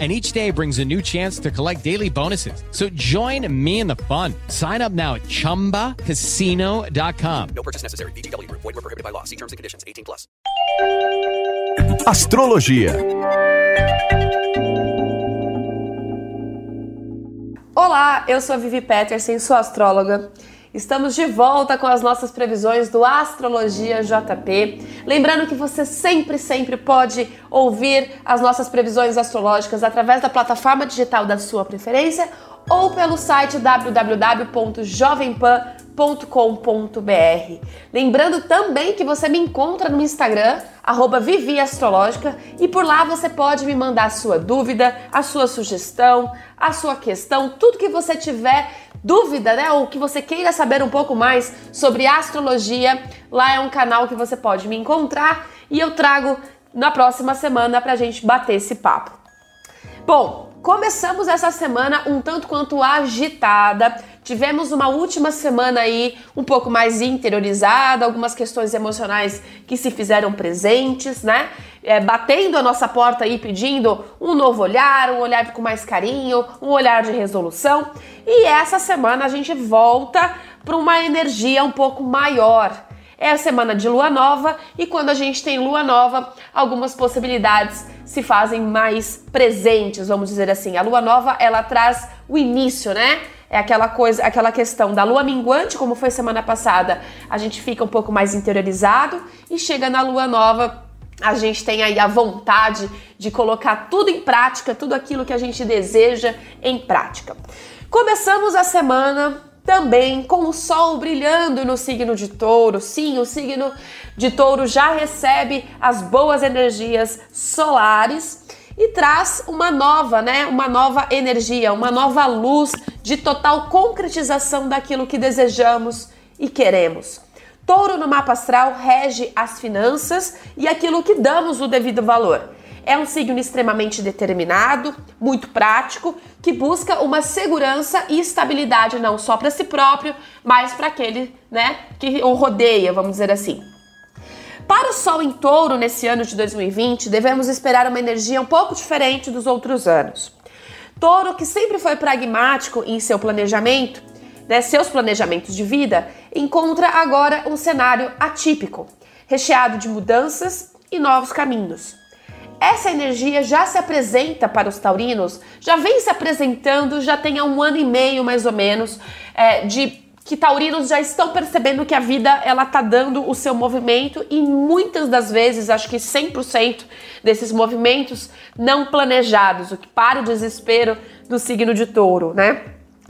and each day brings a new chance to collect daily bonuses. So join me in the fun. Sign up now at ChumbaCasino.com. No purchase necessary. BGW. Void were prohibited by law. See terms and conditions. 18 plus. Astrologia. Olá, eu sou a Vivi Peterson, sou astróloga. Estamos de volta com as nossas previsões do Astrologia JP. Lembrando que você sempre, sempre pode ouvir as nossas previsões astrológicas através da plataforma digital da sua preferência ou pelo site www.jovempan.com.br. Lembrando também que você me encontra no Instagram, arroba Vivi Astrológica, e por lá você pode me mandar a sua dúvida, a sua sugestão, a sua questão, tudo que você tiver dúvida, né, ou que você queira saber um pouco mais sobre astrologia, lá é um canal que você pode me encontrar e eu trago na próxima semana pra gente bater esse papo. Bom, começamos essa semana um tanto quanto agitada. Tivemos uma última semana aí um pouco mais interiorizada, algumas questões emocionais que se fizeram presentes, né? É, batendo a nossa porta aí, pedindo um novo olhar, um olhar com mais carinho, um olhar de resolução. E essa semana a gente volta para uma energia um pouco maior. É a semana de lua nova e quando a gente tem lua nova, algumas possibilidades se fazem mais presentes, vamos dizer assim. A lua nova, ela traz o início, né? É aquela coisa, aquela questão da lua minguante, como foi semana passada, a gente fica um pouco mais interiorizado e chega na lua nova, a gente tem aí a vontade de colocar tudo em prática, tudo aquilo que a gente deseja em prática. Começamos a semana também com o sol brilhando no signo de Touro. Sim, o signo de Touro já recebe as boas energias solares e traz uma nova, né, uma nova energia, uma nova luz de total concretização daquilo que desejamos e queremos. Touro no mapa astral rege as finanças e aquilo que damos o devido valor. É um signo extremamente determinado, muito prático, que busca uma segurança e estabilidade não só para si próprio, mas para aquele, né, que o rodeia, vamos dizer assim. Para o Sol em Touro nesse ano de 2020, devemos esperar uma energia um pouco diferente dos outros anos. Touro, que sempre foi pragmático em seu planejamento, né, seus planejamentos de vida, encontra agora um cenário atípico, recheado de mudanças e novos caminhos. Essa energia já se apresenta para os taurinos, já vem se apresentando, já tem há um ano e meio mais ou menos, é, de que taurinos já estão percebendo que a vida ela tá dando o seu movimento e muitas das vezes, acho que 100% desses movimentos não planejados, o que para o desespero do signo de touro, né?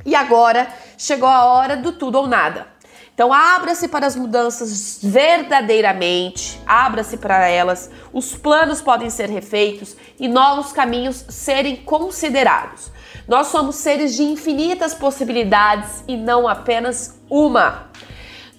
E agora chegou a hora do tudo ou nada. Então, abra-se para as mudanças verdadeiramente, abra-se para elas, os planos podem ser refeitos e novos caminhos serem considerados. Nós somos seres de infinitas possibilidades e não apenas uma.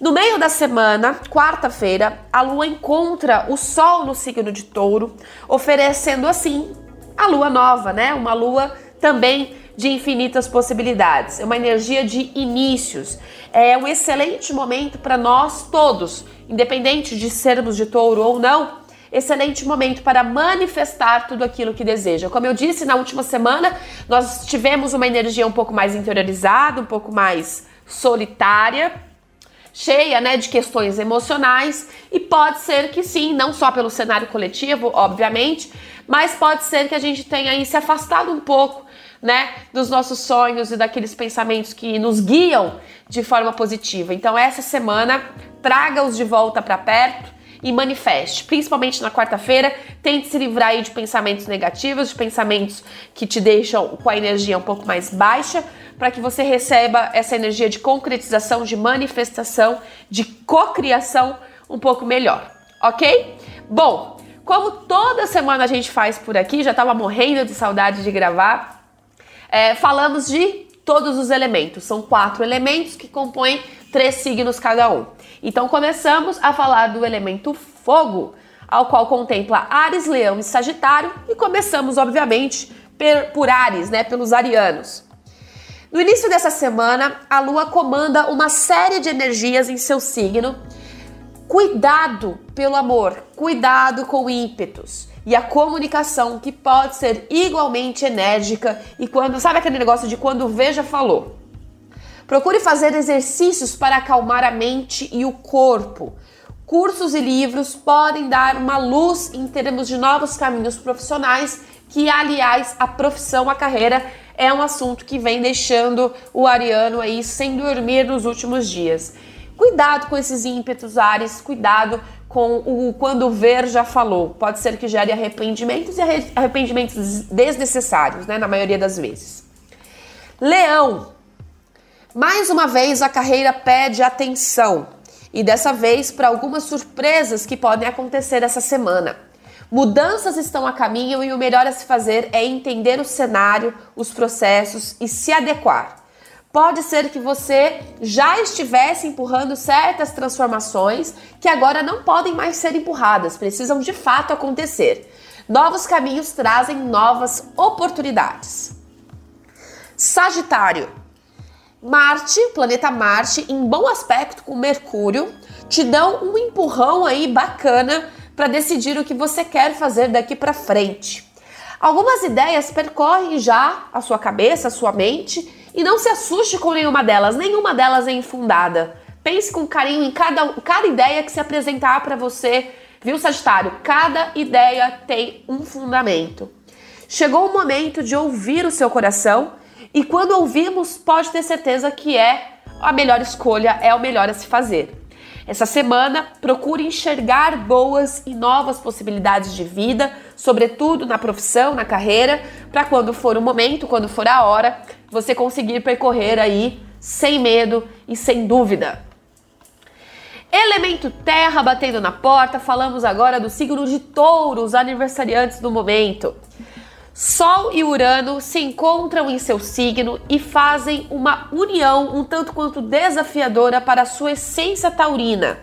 No meio da semana, quarta-feira, a lua encontra o sol no signo de touro, oferecendo assim a lua nova, né? Uma lua também de infinitas possibilidades, é uma energia de inícios. É um excelente momento para nós todos, independente de sermos de touro ou não, excelente momento para manifestar tudo aquilo que deseja. Como eu disse na última semana, nós tivemos uma energia um pouco mais interiorizada, um pouco mais solitária, cheia, né, de questões emocionais e pode ser que sim, não só pelo cenário coletivo, obviamente, mas pode ser que a gente tenha aí se afastado um pouco né, dos nossos sonhos e daqueles pensamentos que nos guiam de forma positiva. Então, essa semana, traga-os de volta para perto e manifeste, principalmente na quarta-feira. Tente se livrar aí de pensamentos negativos, de pensamentos que te deixam com a energia um pouco mais baixa, para que você receba essa energia de concretização, de manifestação, de cocriação um pouco melhor, ok? Bom, como toda semana a gente faz por aqui, já estava morrendo de saudade de gravar. É, falamos de todos os elementos. São quatro elementos que compõem três signos cada um. Então começamos a falar do elemento fogo, ao qual contempla Ares, Leão e Sagitário, e começamos, obviamente, por Ares, né, pelos arianos. No início dessa semana, a Lua comanda uma série de energias em seu signo. Cuidado pelo amor, cuidado com ímpetos e a comunicação que pode ser igualmente enérgica e quando, sabe aquele negócio de quando veja falou. Procure fazer exercícios para acalmar a mente e o corpo. Cursos e livros podem dar uma luz em termos de novos caminhos profissionais, que aliás a profissão, a carreira é um assunto que vem deixando o ariano aí sem dormir nos últimos dias. Cuidado com esses ímpetos ares, cuidado com o quando ver já falou. Pode ser que gere arrependimentos e arrependimentos desnecessários, né, na maioria das vezes. Leão. Mais uma vez a carreira pede atenção e dessa vez para algumas surpresas que podem acontecer essa semana. Mudanças estão a caminho e o melhor a se fazer é entender o cenário, os processos e se adequar. Pode ser que você já estivesse empurrando certas transformações que agora não podem mais ser empurradas, precisam de fato acontecer. Novos caminhos trazem novas oportunidades. Sagitário. Marte, planeta Marte, em bom aspecto com Mercúrio, te dão um empurrão aí bacana para decidir o que você quer fazer daqui para frente. Algumas ideias percorrem já a sua cabeça, a sua mente, e não se assuste com nenhuma delas, nenhuma delas é infundada. Pense com carinho em cada, cada ideia que se apresentar para você, viu, Sagitário? Cada ideia tem um fundamento. Chegou o momento de ouvir o seu coração e quando ouvimos, pode ter certeza que é a melhor escolha, é o melhor a se fazer. Essa semana, procure enxergar boas e novas possibilidades de vida, sobretudo na profissão, na carreira, para quando for o momento, quando for a hora, você conseguir percorrer aí sem medo e sem dúvida. Elemento terra batendo na porta, falamos agora do signo de touro, os aniversariantes do momento. Sol e Urano se encontram em seu signo e fazem uma união um tanto quanto desafiadora para a sua essência taurina,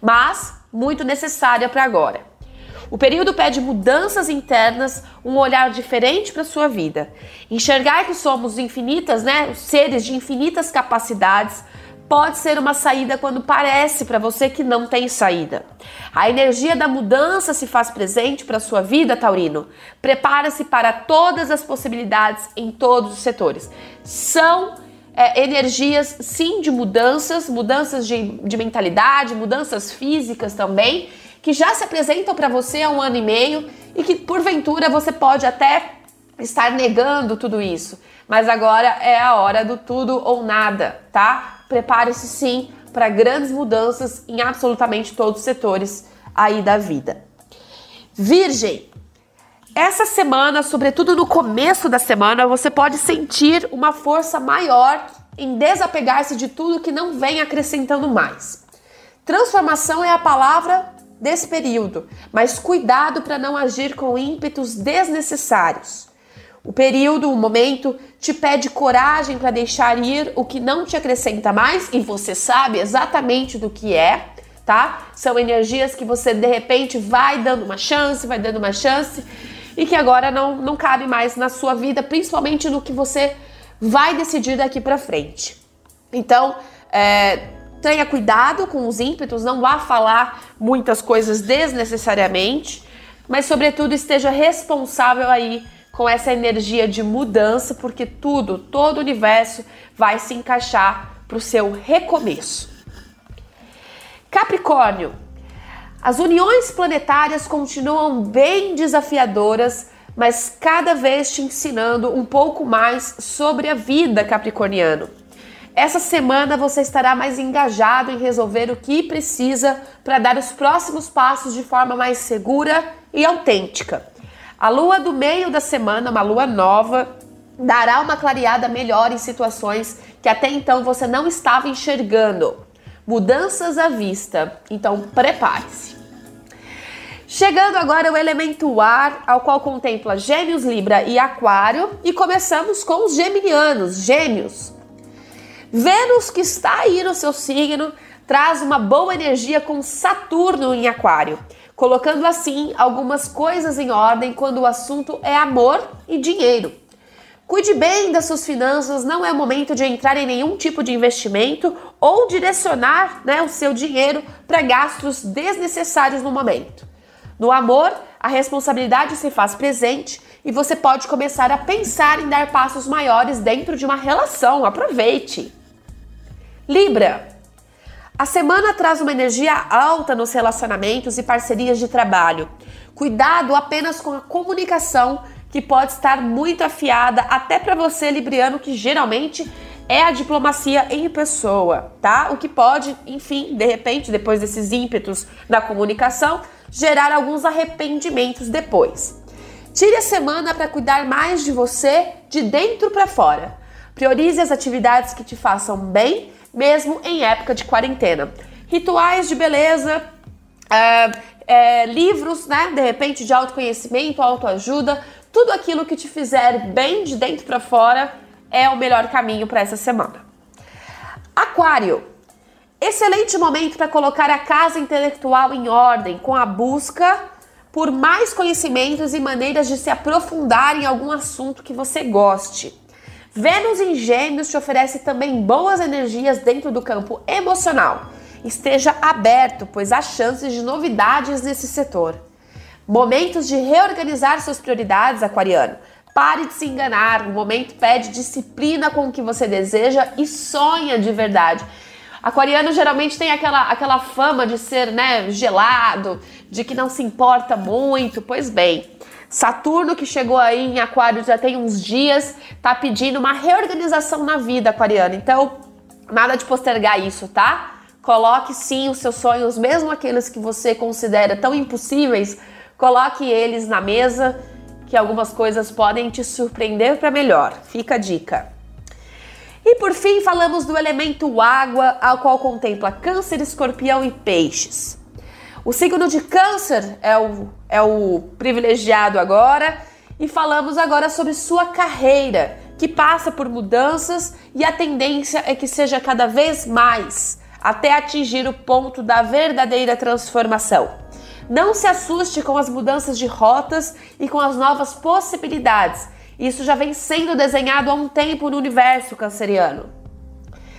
mas muito necessária para agora. O período pede mudanças internas, um olhar diferente para sua vida. Enxergar que somos infinitas, né, seres de infinitas capacidades, pode ser uma saída quando parece para você que não tem saída. A energia da mudança se faz presente para sua vida, Taurino. Prepara-se para todas as possibilidades em todos os setores. São é, energias, sim, de mudanças, mudanças de, de mentalidade, mudanças físicas também, que já se apresentam para você há um ano e meio e que porventura você pode até estar negando tudo isso. Mas agora é a hora do tudo ou nada, tá? Prepare-se sim para grandes mudanças em absolutamente todos os setores aí da vida. Virgem, essa semana, sobretudo no começo da semana, você pode sentir uma força maior em desapegar-se de tudo que não vem acrescentando mais. Transformação é a palavra desse período, mas cuidado para não agir com ímpetos desnecessários. O período, o momento, te pede coragem para deixar ir o que não te acrescenta mais e você sabe exatamente do que é, tá? São energias que você de repente vai dando uma chance, vai dando uma chance e que agora não, não cabe mais na sua vida, principalmente no que você vai decidir daqui para frente. Então, é, tenha cuidado com os ímpetos, não vá falar muitas coisas desnecessariamente, mas sobretudo esteja responsável aí com essa energia de mudança, porque tudo, todo o universo vai se encaixar para o seu recomeço. Capricórnio, as uniões planetárias continuam bem desafiadoras, mas cada vez te ensinando um pouco mais sobre a vida capricorniano. Essa semana você estará mais engajado em resolver o que precisa para dar os próximos passos de forma mais segura e autêntica. A lua do meio da semana, uma lua nova, dará uma clareada melhor em situações que até então você não estava enxergando. Mudanças à vista, então prepare-se. Chegando agora o elemento ar, ao qual contempla Gêmeos, Libra e Aquário, e começamos com os geminianos, Gêmeos. Vênus, que está aí no seu signo, traz uma boa energia com Saturno em Aquário. Colocando assim algumas coisas em ordem quando o assunto é amor e dinheiro. Cuide bem das suas finanças, não é o momento de entrar em nenhum tipo de investimento ou direcionar né, o seu dinheiro para gastos desnecessários no momento. No amor, a responsabilidade se faz presente e você pode começar a pensar em dar passos maiores dentro de uma relação. Aproveite! Libra. A semana traz uma energia alta nos relacionamentos e parcerias de trabalho. Cuidado apenas com a comunicação que pode estar muito afiada até para você, Libriano, que geralmente é a diplomacia em pessoa, tá? O que pode, enfim, de repente, depois desses ímpetos da comunicação, gerar alguns arrependimentos depois. Tire a semana para cuidar mais de você de dentro para fora. Priorize as atividades que te façam bem, mesmo em época de quarentena. Rituais de beleza, é, é, livros, né? De repente, de autoconhecimento, autoajuda, tudo aquilo que te fizer bem de dentro para fora é o melhor caminho para essa semana. Aquário. Excelente momento para colocar a casa intelectual em ordem com a busca por mais conhecimentos e maneiras de se aprofundar em algum assunto que você goste. Vênus em Gêmeos te oferece também boas energias dentro do campo emocional. Esteja aberto, pois há chances de novidades nesse setor. Momentos de reorganizar suas prioridades, aquariano. Pare de se enganar. O momento pede disciplina com o que você deseja e sonha de verdade. Aquariano geralmente tem aquela, aquela fama de ser né, gelado, de que não se importa muito. Pois bem, Saturno, que chegou aí em Aquário já tem uns dias, tá pedindo uma reorganização na vida, Aquariano. Então, nada de postergar isso, tá? Coloque sim os seus sonhos, mesmo aqueles que você considera tão impossíveis Coloque eles na mesa, que algumas coisas podem te surpreender para melhor. Fica a dica. E por fim, falamos do elemento água, ao qual contempla Câncer, Escorpião e Peixes. O signo de Câncer é o, é o privilegiado agora, e falamos agora sobre sua carreira, que passa por mudanças e a tendência é que seja cada vez mais, até atingir o ponto da verdadeira transformação. Não se assuste com as mudanças de rotas e com as novas possibilidades. Isso já vem sendo desenhado há um tempo no universo canceriano.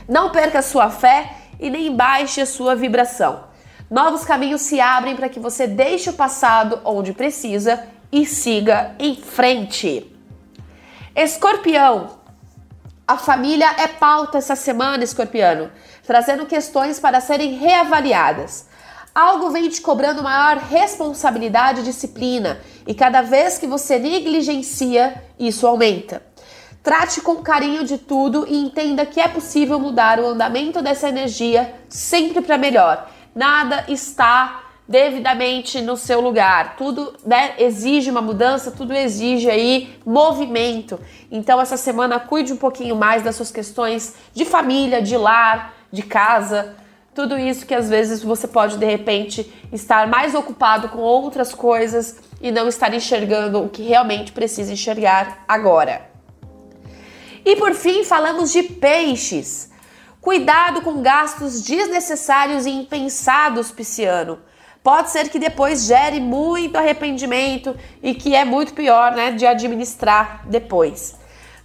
Não perca sua fé e nem baixe a sua vibração. Novos caminhos se abrem para que você deixe o passado onde precisa e siga em frente. Escorpião. A família é pauta essa semana, escorpiano, trazendo questões para serem reavaliadas. Algo vem te cobrando maior responsabilidade e disciplina, e cada vez que você negligencia, isso aumenta. Trate com carinho de tudo e entenda que é possível mudar o andamento dessa energia sempre para melhor. Nada está devidamente no seu lugar. Tudo né, exige uma mudança, tudo exige aí movimento. Então essa semana cuide um pouquinho mais das suas questões de família, de lar, de casa tudo isso que às vezes você pode de repente estar mais ocupado com outras coisas e não estar enxergando o que realmente precisa enxergar agora. E por fim, falamos de peixes. Cuidado com gastos desnecessários e impensados, pisciano. Pode ser que depois gere muito arrependimento e que é muito pior, né, de administrar depois.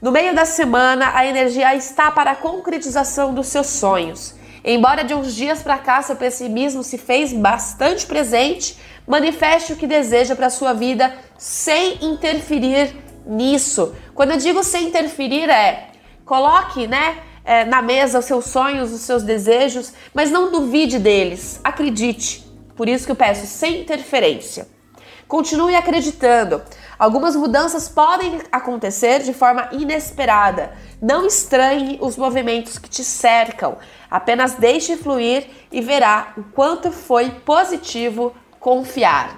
No meio da semana, a energia está para a concretização dos seus sonhos. Embora de uns dias para cá seu pessimismo se fez bastante presente, manifeste o que deseja para sua vida sem interferir nisso. Quando eu digo sem interferir é coloque, né, é, na mesa os seus sonhos, os seus desejos, mas não duvide deles. Acredite. Por isso que eu peço sem interferência. Continue acreditando. Algumas mudanças podem acontecer de forma inesperada. Não estranhe os movimentos que te cercam. Apenas deixe fluir e verá o quanto foi positivo confiar.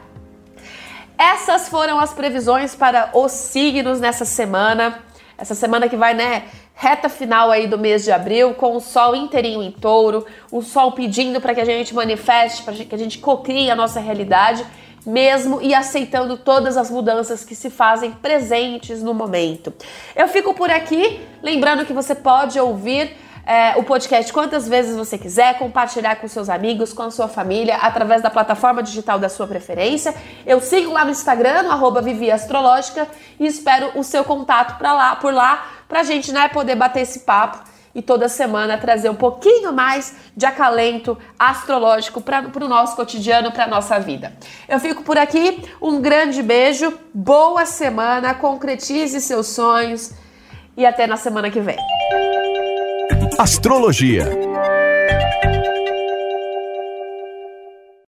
Essas foram as previsões para os signos nessa semana. Essa semana que vai, né, reta final aí do mês de abril, com o sol inteirinho em touro, o sol pedindo para que a gente manifeste, para que a gente cocrie a nossa realidade mesmo e aceitando todas as mudanças que se fazem presentes no momento. Eu fico por aqui, lembrando que você pode ouvir é, o podcast quantas vezes você quiser, compartilhar com seus amigos, com a sua família, através da plataforma digital da sua preferência. Eu sigo lá no Instagram, no Astrológica, e espero o seu contato pra lá, por lá, pra gente né, poder bater esse papo e toda semana trazer um pouquinho mais de acalento astrológico para o nosso cotidiano, para nossa vida. Eu fico por aqui, um grande beijo, boa semana, concretize seus sonhos e até na semana que vem. Astrologia